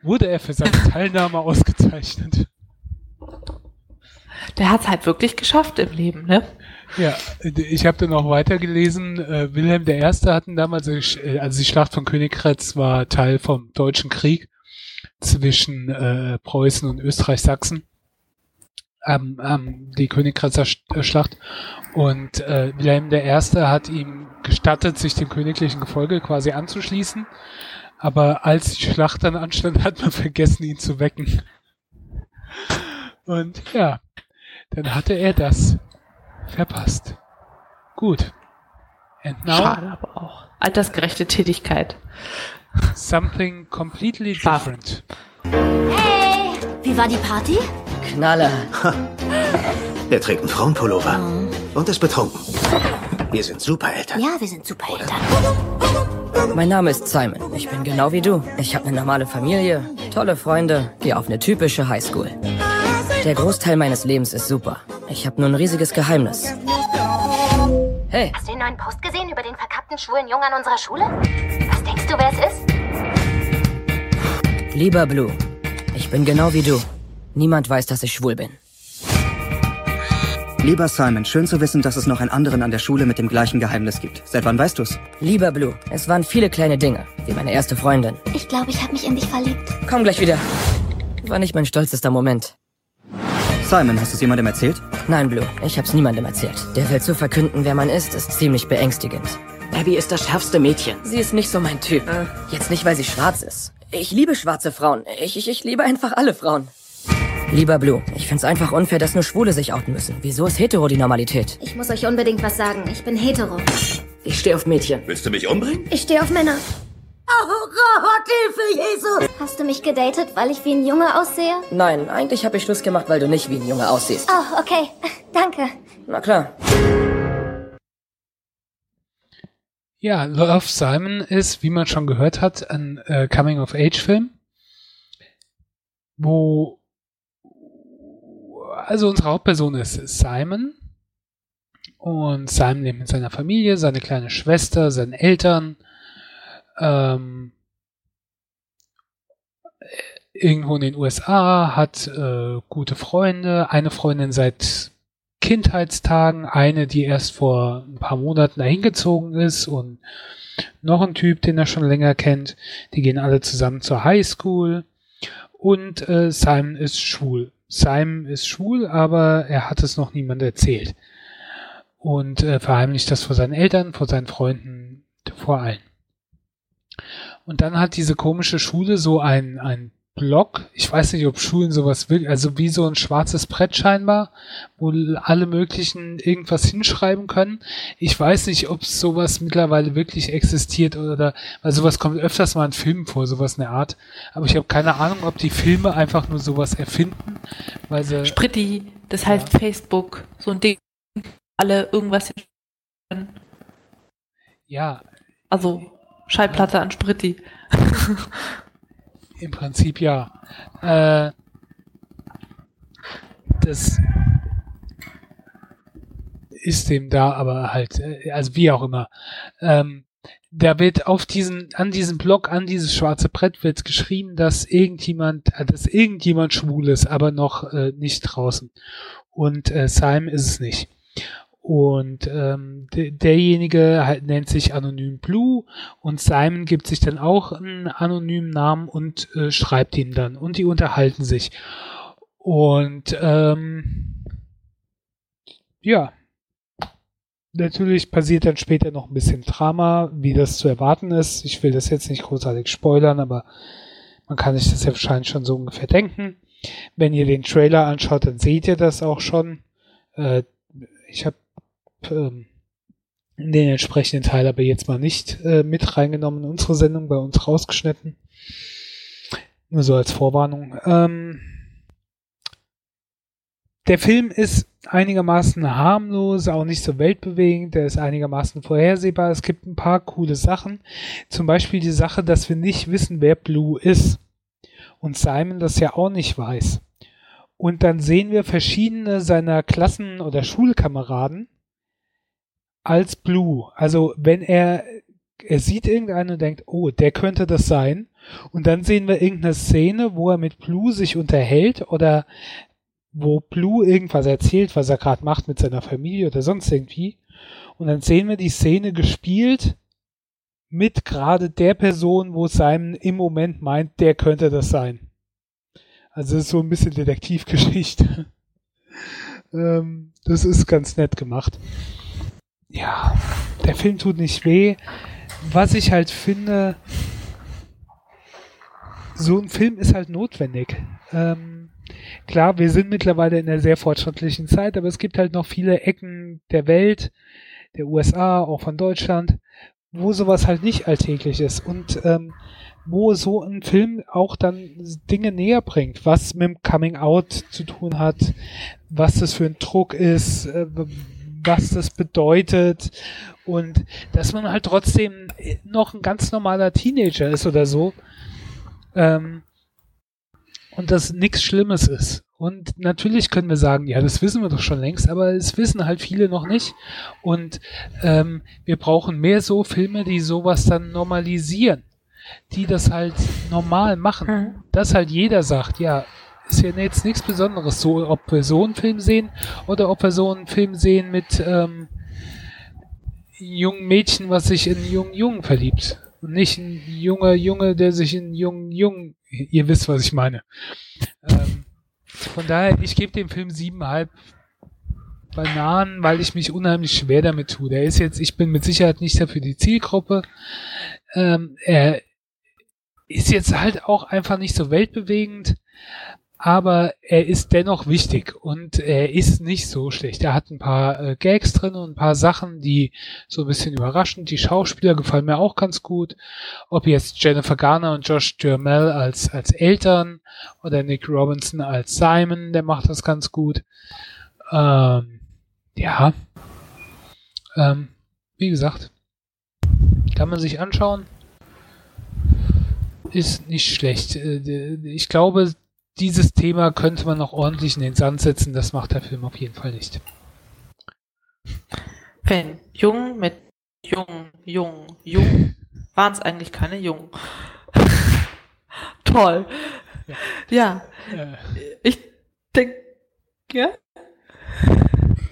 wurde er für seine Teilnahme ausgezeichnet. Der hat es halt wirklich geschafft im Leben, ne? Ja, ich habe dann auch weitergelesen. Äh, Wilhelm I. hatten damals, äh, also die Schlacht von Königgrätz war Teil vom Deutschen Krieg zwischen äh, Preußen und Österreich-Sachsen. Ähm, ähm, die Königgrätzer Schlacht und äh, Wilhelm I. hat ihm gestattet, sich dem königlichen Gefolge quasi anzuschließen, aber als die Schlacht dann anstand, hat man vergessen, ihn zu wecken. Und ja, dann hatte er das verpasst. Gut. Schade aber auch. Altersgerechte Tätigkeit. Something completely different. Hey! Wie war die Party? Knaller. Er trägt einen Frauenpullover mhm. und ist betrunken. Wir sind Supereltern. Ja, wir sind Supereltern. Mein Name ist Simon. Ich bin genau wie du. Ich habe eine normale Familie, tolle Freunde, gehe auf eine typische Highschool. Der Großteil meines Lebens ist super. Ich habe nur ein riesiges Geheimnis. Hey. Hast du den neuen Post gesehen über den verkappten schwulen Jungen an unserer Schule? Was denkst du, wer es ist? Lieber Blue, ich bin genau wie du. Niemand weiß, dass ich schwul bin. Lieber Simon, schön zu wissen, dass es noch einen anderen an der Schule mit dem gleichen Geheimnis gibt. Seit wann weißt du's? Lieber Blue, es waren viele kleine Dinge, wie meine erste Freundin. Ich glaube, ich habe mich in dich verliebt. Komm gleich wieder. War nicht mein stolzester Moment. Simon, hast du es jemandem erzählt? Nein, Blue, ich hab's niemandem erzählt. Der Welt zu verkünden, wer man ist, ist ziemlich beängstigend. Abby ist das schärfste Mädchen. Sie ist nicht so mein Typ. Äh. Jetzt nicht, weil sie schwarz ist. Ich liebe schwarze Frauen. Ich, ich, ich liebe einfach alle Frauen. Lieber Blue, ich find's einfach unfair, dass nur Schwule sich outen müssen. Wieso ist hetero die Normalität? Ich muss euch unbedingt was sagen. Ich bin hetero. Ich stehe auf Mädchen. Willst du mich umbringen? Ich stehe auf Männer. Oh Gott, Hilfe, Jesus! Hast du mich gedatet, weil ich wie ein Junge aussehe? Nein, eigentlich habe ich Schluss gemacht, weil du nicht wie ein Junge aussiehst. Oh, okay. Danke. Na klar. Ja, Love Simon ist, wie man schon gehört hat, ein äh, Coming-of-Age-Film, wo also unsere Hauptperson ist Simon und Simon lebt mit seiner Familie, seine kleine Schwester, seinen Eltern, ähm, irgendwo in den USA, hat äh, gute Freunde, eine Freundin seit Kindheitstagen, eine, die erst vor ein paar Monaten dahin gezogen ist und noch ein Typ, den er schon länger kennt. Die gehen alle zusammen zur Highschool und äh, Simon ist schwul. Simon ist schwul, aber er hat es noch niemand erzählt. Und äh, verheimlicht das vor seinen Eltern, vor seinen Freunden, vor allen. Und dann hat diese komische Schule so ein, ein Block. Ich weiß nicht, ob Schulen sowas will, also wie so ein schwarzes Brett scheinbar, wo alle möglichen irgendwas hinschreiben können. Ich weiß nicht, ob sowas mittlerweile wirklich existiert oder, weil sowas kommt öfters mal in Filmen vor, sowas in der Art. Aber ich habe keine Ahnung, ob die Filme einfach nur sowas erfinden, weil sie. Spritti, das heißt ja. Facebook, so ein Ding, alle irgendwas können. Ja. Also Schallplatte ja. an Spritti. Im Prinzip ja. Äh, das ist dem da, aber halt, äh, also wie auch immer. Ähm, da wird auf diesen, an diesem Block, an dieses schwarze Brett wird geschrieben, dass irgendjemand, äh, dass irgendjemand schwul ist, aber noch äh, nicht draußen. Und äh, Simon ist es nicht. Und ähm, derjenige halt nennt sich Anonym Blue und Simon gibt sich dann auch einen anonymen Namen und äh, schreibt ihn dann und die unterhalten sich. Und ähm, ja, natürlich passiert dann später noch ein bisschen Drama, wie das zu erwarten ist. Ich will das jetzt nicht großartig spoilern, aber man kann sich das ja wahrscheinlich schon so ungefähr denken. Wenn ihr den Trailer anschaut, dann seht ihr das auch schon. Äh, ich habe ähm, den entsprechenden Teil aber jetzt mal nicht äh, mit reingenommen in unsere Sendung, bei uns rausgeschnitten. Nur so als Vorwarnung. Ähm, der Film ist einigermaßen harmlos, auch nicht so weltbewegend, der ist einigermaßen vorhersehbar. Es gibt ein paar coole Sachen. Zum Beispiel die Sache, dass wir nicht wissen, wer Blue ist. Und Simon das ja auch nicht weiß. Und dann sehen wir verschiedene seiner Klassen- oder Schulkameraden, als Blue. Also wenn er, er sieht irgendeinen und denkt, oh, der könnte das sein. Und dann sehen wir irgendeine Szene, wo er mit Blue sich unterhält oder wo Blue irgendwas erzählt, was er gerade macht mit seiner Familie oder sonst irgendwie. Und dann sehen wir die Szene gespielt mit gerade der Person, wo Simon im Moment meint, der könnte das sein. Also ist so ein bisschen Detektivgeschichte. ähm, das ist ganz nett gemacht ja, der Film tut nicht weh. Was ich halt finde, so ein Film ist halt notwendig. Ähm, klar, wir sind mittlerweile in einer sehr fortschrittlichen Zeit, aber es gibt halt noch viele Ecken der Welt, der USA, auch von Deutschland, wo sowas halt nicht alltäglich ist und ähm, wo so ein Film auch dann Dinge näher bringt, was mit dem Coming Out zu tun hat, was das für ein Druck ist, äh, was das bedeutet und dass man halt trotzdem noch ein ganz normaler Teenager ist oder so ähm, und dass nichts Schlimmes ist. Und natürlich können wir sagen, ja, das wissen wir doch schon längst, aber es wissen halt viele noch nicht. Und ähm, wir brauchen mehr so Filme, die sowas dann normalisieren, die das halt normal machen. Mhm. Dass halt jeder sagt, ja, ist ja jetzt nichts Besonderes, so ob wir so einen Film sehen oder ob wir so einen Film sehen mit ähm, jungen Mädchen, was sich in jungen Jungen verliebt. Und nicht ein junger Junge, der sich in jungen Jungen, ihr wisst, was ich meine. Ähm, von daher, ich gebe dem Film siebeneinhalb Bananen, weil ich mich unheimlich schwer damit tue. Der ist jetzt, ich bin mit Sicherheit nicht dafür die Zielgruppe. Ähm, er ist jetzt halt auch einfach nicht so weltbewegend, aber er ist dennoch wichtig und er ist nicht so schlecht. Er hat ein paar äh, Gags drin und ein paar Sachen, die so ein bisschen überraschend. Die Schauspieler gefallen mir auch ganz gut. Ob jetzt Jennifer Garner und Josh Duhamel als, als Eltern oder Nick Robinson als Simon, der macht das ganz gut. Ähm, ja. Ähm, wie gesagt, kann man sich anschauen. Ist nicht schlecht. Äh, ich glaube, dieses Thema könnte man noch ordentlich in den Sand setzen. Das macht der Film auf jeden Fall nicht. Wenn Jung mit Jung, Jung, Jung, waren es eigentlich keine Jungen. Toll. Ja. ja. Äh. Ich denke, ja.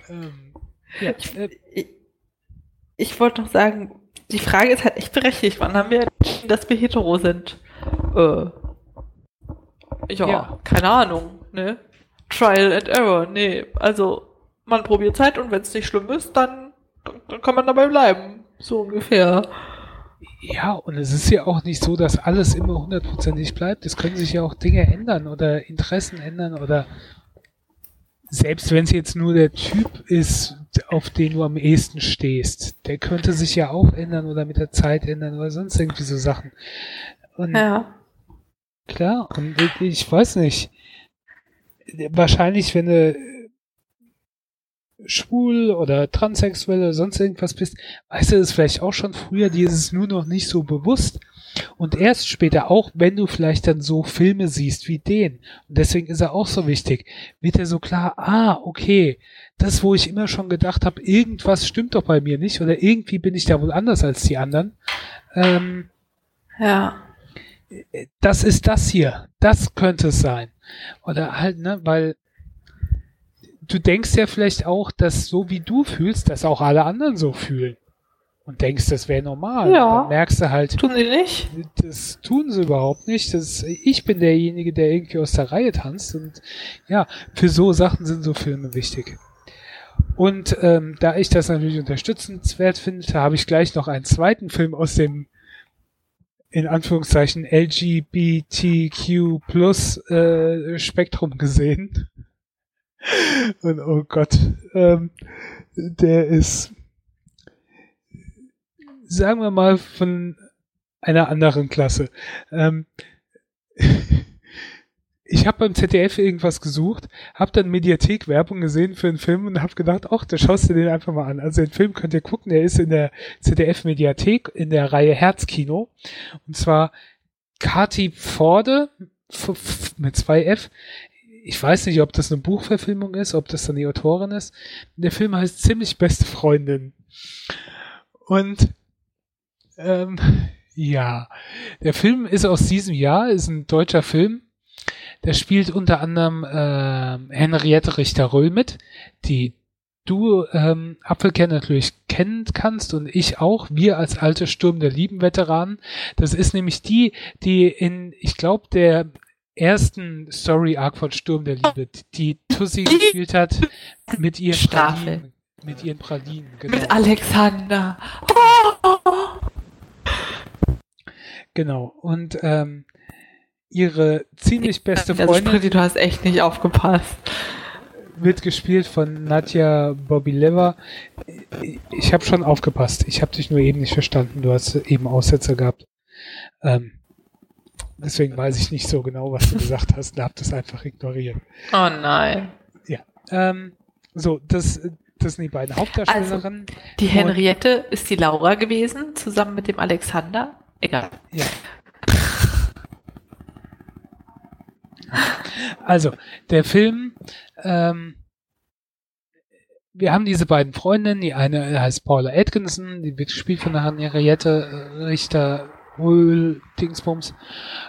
Ähm, ja. Ich, äh, ich, ich wollte noch sagen, die Frage ist halt echt berechtigt. Wann haben wir entschieden, dass wir hetero sind? Äh, ja, ja, keine Ahnung, ne? Trial and Error, nee. Also, man probiert Zeit und wenn es nicht schlimm ist, dann, dann, dann kann man dabei bleiben. So ungefähr. Ja, und es ist ja auch nicht so, dass alles immer hundertprozentig bleibt. Es können sich ja auch Dinge ändern oder Interessen ändern oder selbst wenn es jetzt nur der Typ ist, auf den du am ehesten stehst, der könnte sich ja auch ändern oder mit der Zeit ändern oder sonst irgendwie so Sachen. Und ja. Klar, und ich weiß nicht. Wahrscheinlich, wenn du schwul oder transsexuell oder sonst irgendwas bist, weißt du das vielleicht auch schon früher, dir ist es nur noch nicht so bewusst. Und erst später, auch wenn du vielleicht dann so Filme siehst wie den, und deswegen ist er auch so wichtig, wird er so klar, ah, okay, das, wo ich immer schon gedacht habe, irgendwas stimmt doch bei mir nicht, oder irgendwie bin ich da wohl anders als die anderen. Ähm, ja. Das ist das hier. Das könnte es sein. Oder halt, ne, weil du denkst ja vielleicht auch, dass so wie du fühlst, dass auch alle anderen so fühlen und denkst, das wäre normal. Ja. Dann merkst du halt. Tun sie nicht? Das tun sie überhaupt nicht. Das, ich bin derjenige, der irgendwie aus der Reihe tanzt. Und ja, für so Sachen sind so Filme wichtig. Und ähm, da ich das natürlich unterstützenswert finde, habe ich gleich noch einen zweiten Film aus dem in Anführungszeichen LGBTQ plus äh, Spektrum gesehen. Und oh Gott, ähm, der ist sagen wir mal, von einer anderen Klasse. Ähm, ich habe beim ZDF irgendwas gesucht, habe dann Mediathek-Werbung gesehen für einen Film und habe gedacht, ach, da schaust du den einfach mal an. Also den Film könnt ihr gucken, der ist in der ZDF-Mediathek in der Reihe Herzkino. Und zwar Kati Forde mit zwei F. Ich weiß nicht, ob das eine Buchverfilmung ist, ob das dann die Autorin ist. Der Film heißt Ziemlich beste Freundin. Und ähm, ja, der Film ist aus diesem Jahr, ist ein deutscher Film. Der spielt unter anderem äh, Henriette Richter-Röll mit, die du ähm, Apfelkern natürlich kennen kannst und ich auch, wir als alte Sturm der Lieben-Veteranen. Das ist nämlich die, die in, ich glaube, der ersten Story Arc von Sturm der Liebe, die Tussi gespielt hat mit ihren Strafe. Pralinen. Mit ihren Pralinen, genau. Mit Alexander. Genau. Und ähm, ihre ziemlich beste Freundin. Spriti, du hast echt nicht aufgepasst. Wird gespielt von Nadja Bobileva. Ich habe schon aufgepasst. Ich habe dich nur eben nicht verstanden. Du hast eben Aussetzer gehabt. Ähm, deswegen weiß ich nicht so genau, was du gesagt hast und habe das einfach ignoriert. Oh nein. Ja. Ähm, so, das, das sind die beiden Hauptdarstellerinnen. Also, die Henriette ist die Laura gewesen, zusammen mit dem Alexander. Egal. Ja. Also, der Film, ähm, wir haben diese beiden Freundinnen, die eine heißt Paula Atkinson, die wird gespielt von der Henriette äh, Richter Wohl Dingsbums.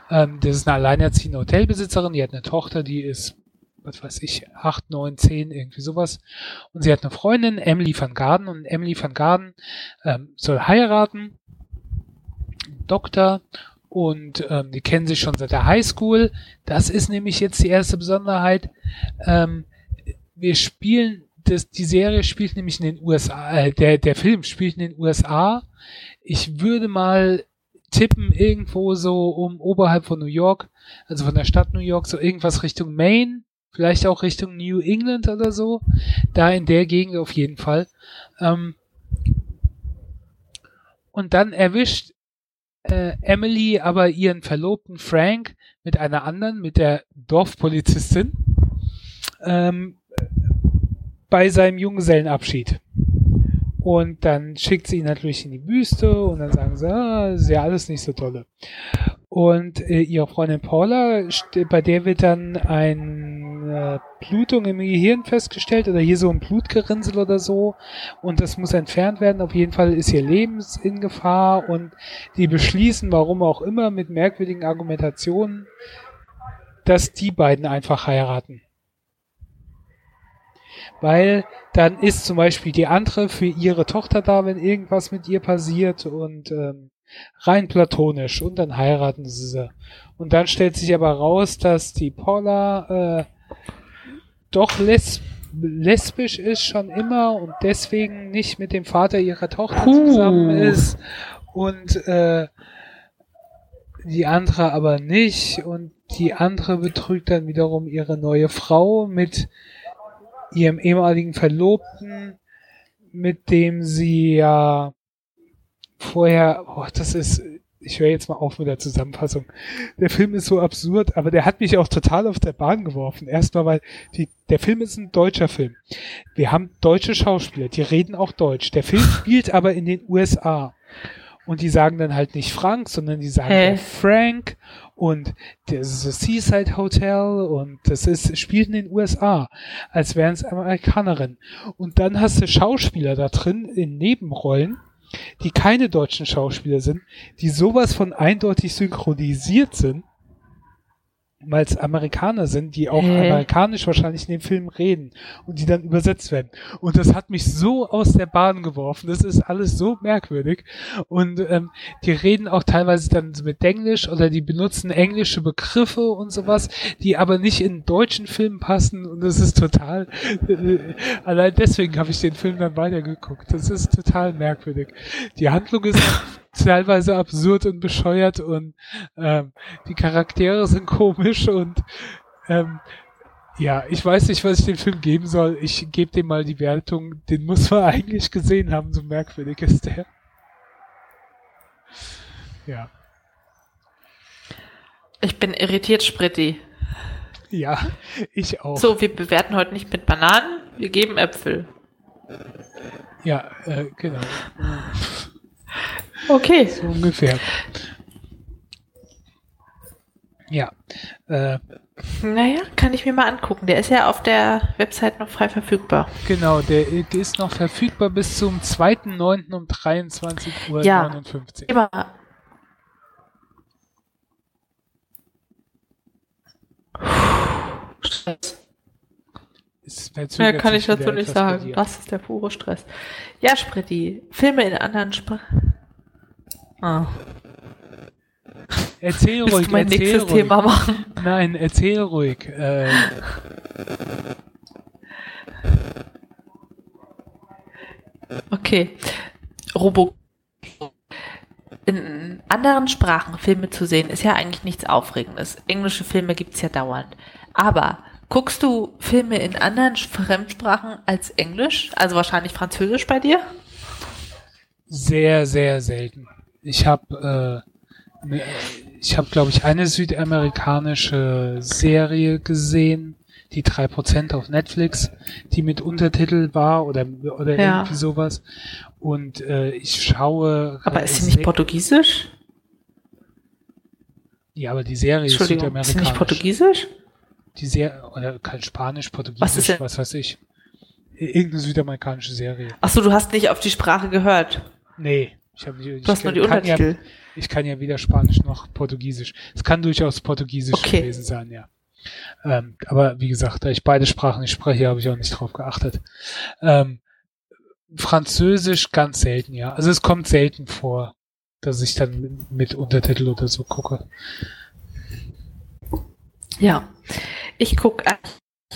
Ähm, das ist eine alleinerziehende Hotelbesitzerin, die hat eine Tochter, die ist, was weiß ich, acht, neun, zehn, irgendwie sowas. Und sie hat eine Freundin, Emily van Garden, und Emily van Garden ähm, soll heiraten. Doktor und ähm, die kennen sich schon seit der Highschool. Das ist nämlich jetzt die erste Besonderheit. Ähm, wir spielen, das, die Serie spielt nämlich in den USA, äh, der, der Film spielt in den USA. Ich würde mal tippen irgendwo so um oberhalb von New York, also von der Stadt New York, so irgendwas Richtung Maine, vielleicht auch Richtung New England oder so. Da in der Gegend auf jeden Fall. Ähm, und dann erwischt äh, Emily aber ihren Verlobten Frank mit einer anderen, mit der Dorfpolizistin, ähm, bei seinem Junggesellenabschied. Und dann schickt sie ihn natürlich in die Wüste und dann sagen sie, ah, ist ja alles nicht so tolle. Und äh, ihre Freundin Paula, bei der wird dann eine Blutung im Gehirn festgestellt oder hier so ein Blutgerinnsel oder so. Und das muss entfernt werden. Auf jeden Fall ist ihr Leben in Gefahr und die beschließen, warum auch immer, mit merkwürdigen Argumentationen, dass die beiden einfach heiraten weil dann ist zum Beispiel die andere für ihre Tochter da, wenn irgendwas mit ihr passiert und ähm, rein platonisch und dann heiraten sie sie. Und dann stellt sich aber raus, dass die Paula äh, doch lesb lesbisch ist schon immer und deswegen nicht mit dem Vater ihrer Tochter uh. zusammen ist und äh, die andere aber nicht und die andere betrügt dann wiederum ihre neue Frau mit ihrem ehemaligen Verlobten, mit dem sie ja vorher, oh, das ist, ich höre jetzt mal auf mit der Zusammenfassung. Der Film ist so absurd, aber der hat mich auch total auf der Bahn geworfen. Erstmal, weil die, der Film ist ein deutscher Film. Wir haben deutsche Schauspieler, die reden auch Deutsch. Der Film spielt aber in den USA. Und die sagen dann halt nicht Frank, sondern die sagen Hä? Frank und das ist Seaside Hotel und das ist, spielt in den USA, als wären es Amerikanerinnen. Und dann hast du Schauspieler da drin in Nebenrollen, die keine deutschen Schauspieler sind, die sowas von eindeutig synchronisiert sind, weil es Amerikaner sind, die auch Hä? amerikanisch wahrscheinlich in dem Film reden und die dann übersetzt werden. Und das hat mich so aus der Bahn geworfen. Das ist alles so merkwürdig. Und ähm, die reden auch teilweise dann mit Englisch oder die benutzen englische Begriffe und sowas, die aber nicht in deutschen Filmen passen. Und das ist total. Äh, allein deswegen habe ich den Film dann weitergeguckt. Das ist total merkwürdig. Die Handlung ist teilweise absurd und bescheuert und ähm, die Charaktere sind komisch und ähm, ja, ich weiß nicht, was ich dem Film geben soll. Ich gebe dem mal die Wertung. Den muss man eigentlich gesehen haben, so merkwürdig ist der. Ja. Ich bin irritiert, Spritti. Ja, ich auch. So, wir bewerten heute nicht mit Bananen, wir geben Äpfel. Ja, äh, genau. Okay. So ungefähr. Ja. Äh, naja, kann ich mir mal angucken. Der ist ja auf der Website noch frei verfügbar. Genau, der ist noch verfügbar bis zum 2.9. um 23.59 Uhr. Ja, immer. Stress. Ja, kann ich dazu nicht sagen. Das ist der pure Stress. Ja, Spritti, Filme in anderen Sprachen. Ah. Erzähl ruhig. Willst du mein nächstes ruhig. Thema machen? Nein, erzähl ruhig. Äh. Okay. Robo. In anderen Sprachen Filme zu sehen, ist ja eigentlich nichts Aufregendes. Englische Filme gibt's ja dauernd. Aber guckst du Filme in anderen Fremdsprachen als Englisch? Also wahrscheinlich Französisch bei dir? Sehr, sehr selten. Ich habe, äh, ne, ich habe, glaube ich, eine südamerikanische Serie gesehen, die drei Prozent auf Netflix, die mit Untertitel war oder oder ja. irgendwie sowas. Und äh, ich schaue. Aber ist sie nicht portugiesisch? Ja, aber die Serie ist südamerikanisch. Ist sie nicht portugiesisch? Die Serie oder kein Spanisch, Portugiesisch, was, ist denn? was weiß ich. Irgendeine südamerikanische Serie. Ach so, du hast nicht auf die Sprache gehört. Nee. Ich hab, ich, du hast nur die Untertitel. Ja, ich kann ja weder Spanisch noch Portugiesisch. Es kann durchaus Portugiesisch okay. gewesen sein, ja. Ähm, aber wie gesagt, da ich beide Sprachen nicht spreche, habe ich auch nicht drauf geachtet. Ähm, Französisch ganz selten, ja. Also es kommt selten vor, dass ich dann mit Untertitel oder so gucke. Ja, ich gucke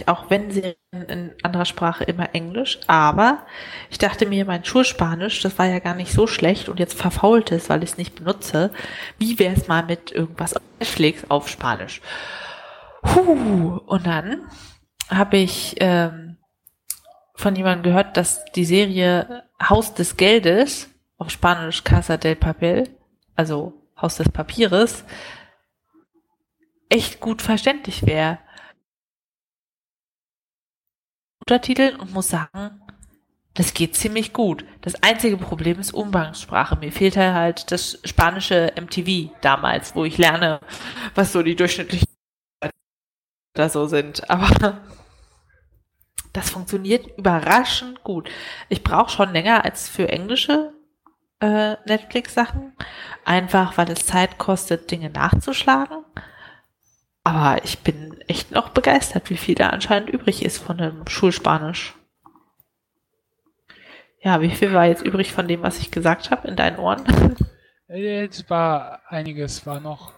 auch wenn sie in anderer Sprache immer Englisch, aber ich dachte mir, mein Schulspanisch, das war ja gar nicht so schlecht und jetzt verfault es, weil ich es nicht benutze. Wie wäre es mal mit irgendwas auf Netflix auf Spanisch? Puh. Und dann habe ich ähm, von jemandem gehört, dass die Serie Haus des Geldes, auf Spanisch Casa del Papel, also Haus des Papieres, echt gut verständlich wäre. Untertiteln und muss sagen, das geht ziemlich gut. Das einzige Problem ist Umgangssprache. Mir fehlt halt das spanische MTV damals, wo ich lerne, was so die durchschnittlichen da so sind. Aber das funktioniert überraschend gut. Ich brauche schon länger als für englische äh, Netflix-Sachen, einfach weil es Zeit kostet, Dinge nachzuschlagen. Aber ich bin echt noch begeistert, wie viel da anscheinend übrig ist von dem Schulspanisch. Ja, wie viel war jetzt übrig von dem, was ich gesagt habe in deinen Ohren? Jetzt war einiges war noch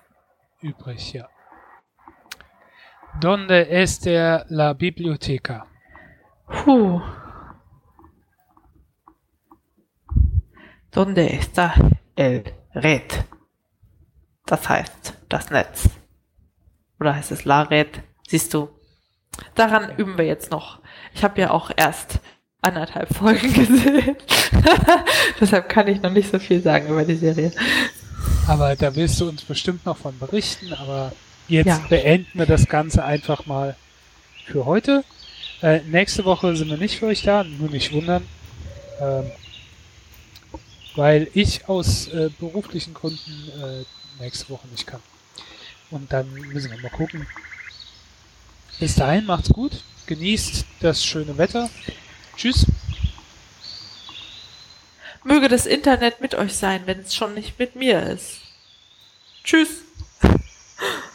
übrig, ja. Donde está la biblioteca? Puh. Donde está el red? Das heißt, das Netz. Oder heißt es Laret? Siehst du, daran üben wir jetzt noch. Ich habe ja auch erst anderthalb Folgen gesehen. Deshalb kann ich noch nicht so viel sagen über die Serie. Aber da willst du uns bestimmt noch von berichten, aber jetzt ja. beenden wir das Ganze einfach mal für heute. Äh, nächste Woche sind wir nicht für euch da, nur nicht wundern. Ähm, weil ich aus äh, beruflichen Gründen äh, nächste Woche nicht kann. Und dann müssen wir mal gucken. Bis dahin, macht's gut. Genießt das schöne Wetter. Tschüss. Möge das Internet mit euch sein, wenn es schon nicht mit mir ist. Tschüss.